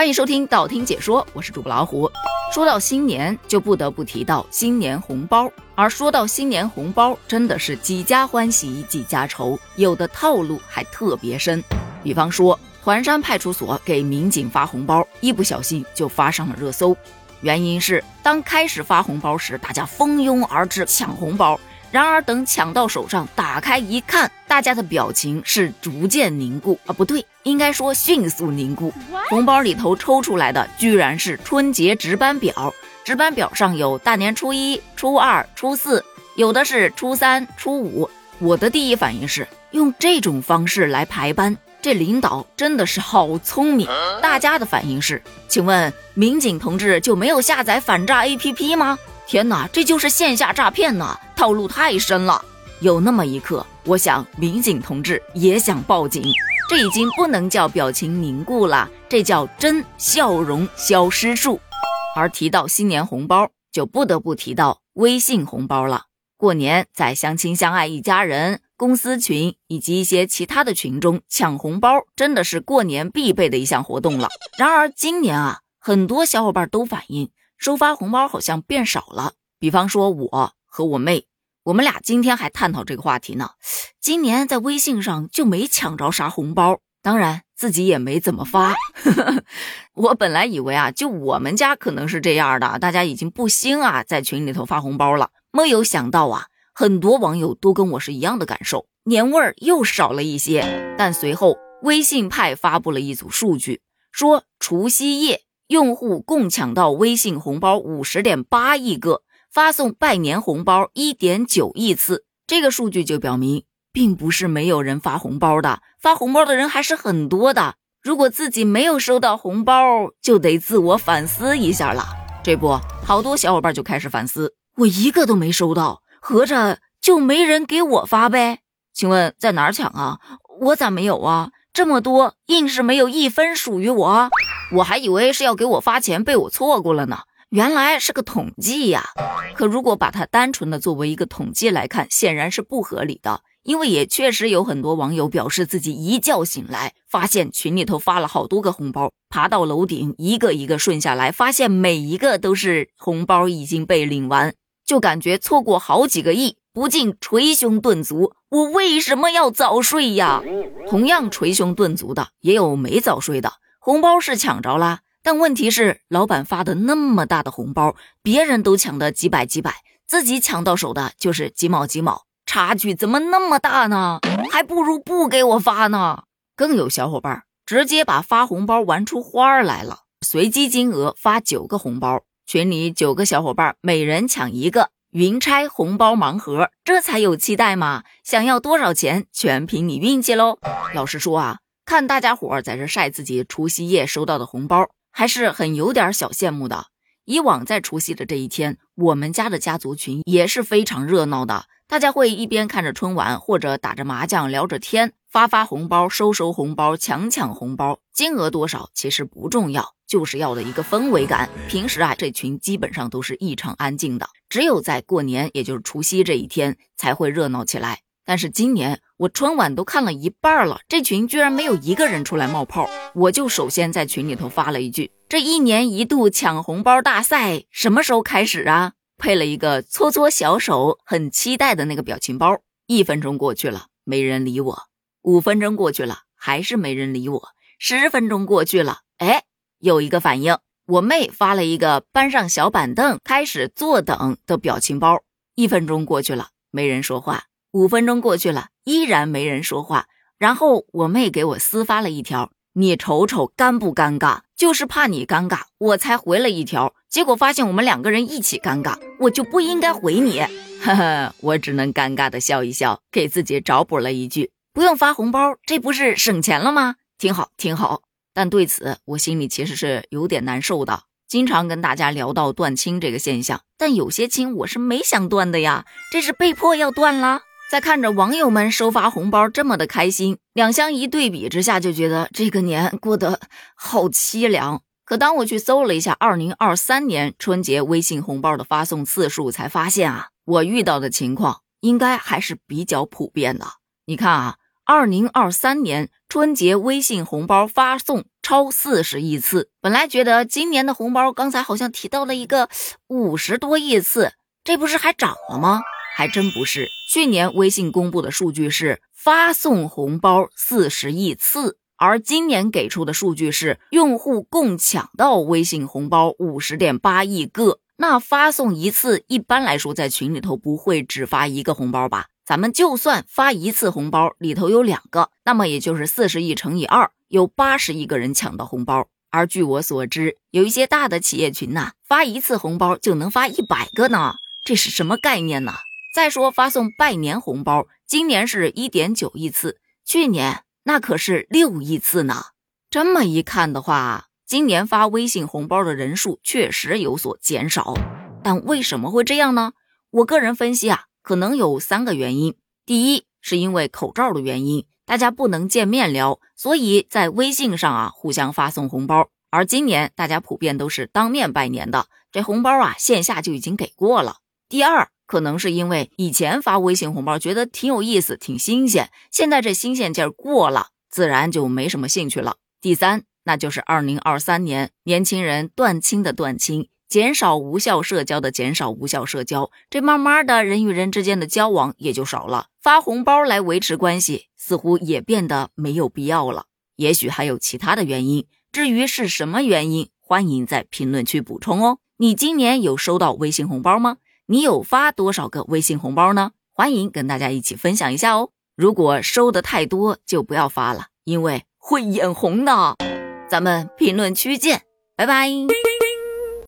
欢迎收听道听解说，我是主播老虎。说到新年，就不得不提到新年红包。而说到新年红包，真的是几家欢喜几家愁，有的套路还特别深。比方说，团山派出所给民警发红包，一不小心就发上了热搜。原因是当开始发红包时，大家蜂拥而至抢红包。然而，等抢到手上，打开一看，大家的表情是逐渐凝固啊，不对，应该说迅速凝固。红包里头抽出来的居然是春节值班表，值班表上有大年初一、初二、初四，有的是初三、初五。我的第一反应是用这种方式来排班，这领导真的是好聪明。大家的反应是，请问民警同志就没有下载反诈 APP 吗？天哪，这就是线下诈骗呐！套路太深了。有那么一刻，我想民警同志也想报警。这已经不能叫表情凝固了，这叫真笑容消失术。而提到新年红包，就不得不提到微信红包了。过年在相亲相爱一家人、公司群以及一些其他的群中抢红包，真的是过年必备的一项活动了。然而今年啊，很多小伙伴都反映。收发红包好像变少了。比方说，我和我妹，我们俩今天还探讨这个话题呢。今年在微信上就没抢着啥红包，当然自己也没怎么发。我本来以为啊，就我们家可能是这样的，大家已经不兴啊，在群里头发红包了。没有想到啊，很多网友都跟我是一样的感受，年味儿又少了一些。但随后，微信派发布了一组数据，说除夕夜。用户共抢到微信红包五十点八亿个，发送拜年红包一点九亿次。这个数据就表明，并不是没有人发红包的，发红包的人还是很多的。如果自己没有收到红包，就得自我反思一下了。这不，好多小伙伴就开始反思：我一个都没收到，合着就没人给我发呗？请问在哪儿抢啊？我咋没有啊？这么多，硬是没有一分属于我。我还以为是要给我发钱，被我错过了呢。原来是个统计呀！可如果把它单纯的作为一个统计来看，显然是不合理的。因为也确实有很多网友表示，自己一觉醒来，发现群里头发了好多个红包，爬到楼顶一个一个顺下来，发现每一个都是红包已经被领完，就感觉错过好几个亿，不禁捶胸顿足：我为什么要早睡呀？同样捶胸顿足的也有没早睡的。红包是抢着了，但问题是，老板发的那么大的红包，别人都抢的几百几百，自己抢到手的就是几毛几毛，差距怎么那么大呢？还不如不给我发呢。更有小伙伴直接把发红包玩出花儿来了，随机金额发九个红包，群里九个小伙伴每人抢一个云拆红包盲盒，这才有期待嘛！想要多少钱，全凭你运气喽。老实说啊。看大家伙在这晒自己除夕夜收到的红包，还是很有点小羡慕的。以往在除夕的这一天，我们家的家族群也是非常热闹的，大家会一边看着春晚，或者打着麻将聊着天，发发红包，收收红包，抢抢红包。金额多少其实不重要，就是要的一个氛围感。平时啊，这群基本上都是异常安静的，只有在过年，也就是除夕这一天才会热闹起来。但是今年我春晚都看了一半了，这群居然没有一个人出来冒泡，我就首先在群里头发了一句：“这一年一度抢红包大赛什么时候开始啊？”配了一个搓搓小手，很期待的那个表情包。一分钟过去了，没人理我；五分钟过去了，还是没人理我；十分钟过去了，哎，有一个反应，我妹发了一个搬上小板凳开始坐等的表情包。一分钟过去了，没人说话。五分钟过去了，依然没人说话。然后我妹给我私发了一条：“你瞅瞅尴不尴尬？就是怕你尴尬，我才回了一条。结果发现我们两个人一起尴尬，我就不应该回你。呵呵，我只能尴尬的笑一笑，给自己找补了一句：不用发红包，这不是省钱了吗？挺好，挺好。但对此，我心里其实是有点难受的。经常跟大家聊到断亲这个现象，但有些亲我是没想断的呀，这是被迫要断了。在看着网友们收发红包这么的开心，两相一对比之下，就觉得这个年过得好凄凉。可当我去搜了一下二零二三年春节微信红包的发送次数，才发现啊，我遇到的情况应该还是比较普遍的。你看啊，二零二三年春节微信红包发送超四十亿次。本来觉得今年的红包，刚才好像提到了一个五十多亿次，这不是还涨了吗？还真不是。去年微信公布的数据是发送红包四十亿次，而今年给出的数据是用户共抢到微信红包五十点八亿个。那发送一次，一般来说在群里头不会只发一个红包吧？咱们就算发一次红包，里头有两个，那么也就是四十亿乘以二，有八十亿个人抢到红包。而据我所知，有一些大的企业群呐，发一次红包就能发一百个呢，这是什么概念呢？再说发送拜年红包，今年是一点九亿次，去年那可是六亿次呢。这么一看的话，今年发微信红包的人数确实有所减少。但为什么会这样呢？我个人分析啊。可能有三个原因。第一，是因为口罩的原因，大家不能见面聊，所以在微信上啊互相发送红包。而今年大家普遍都是当面拜年的，这红包啊线下就已经给过了。第二，可能是因为以前发微信红包觉得挺有意思、挺新鲜，现在这新鲜劲儿过了，自然就没什么兴趣了。第三，那就是二零二三年年轻人断亲的断亲。减少无效社交的减少无效社交，这慢慢的人与人之间的交往也就少了。发红包来维持关系，似乎也变得没有必要了。也许还有其他的原因，至于是什么原因，欢迎在评论区补充哦。你今年有收到微信红包吗？你有发多少个微信红包呢？欢迎跟大家一起分享一下哦。如果收的太多，就不要发了，因为会眼红的。咱们评论区见，拜拜。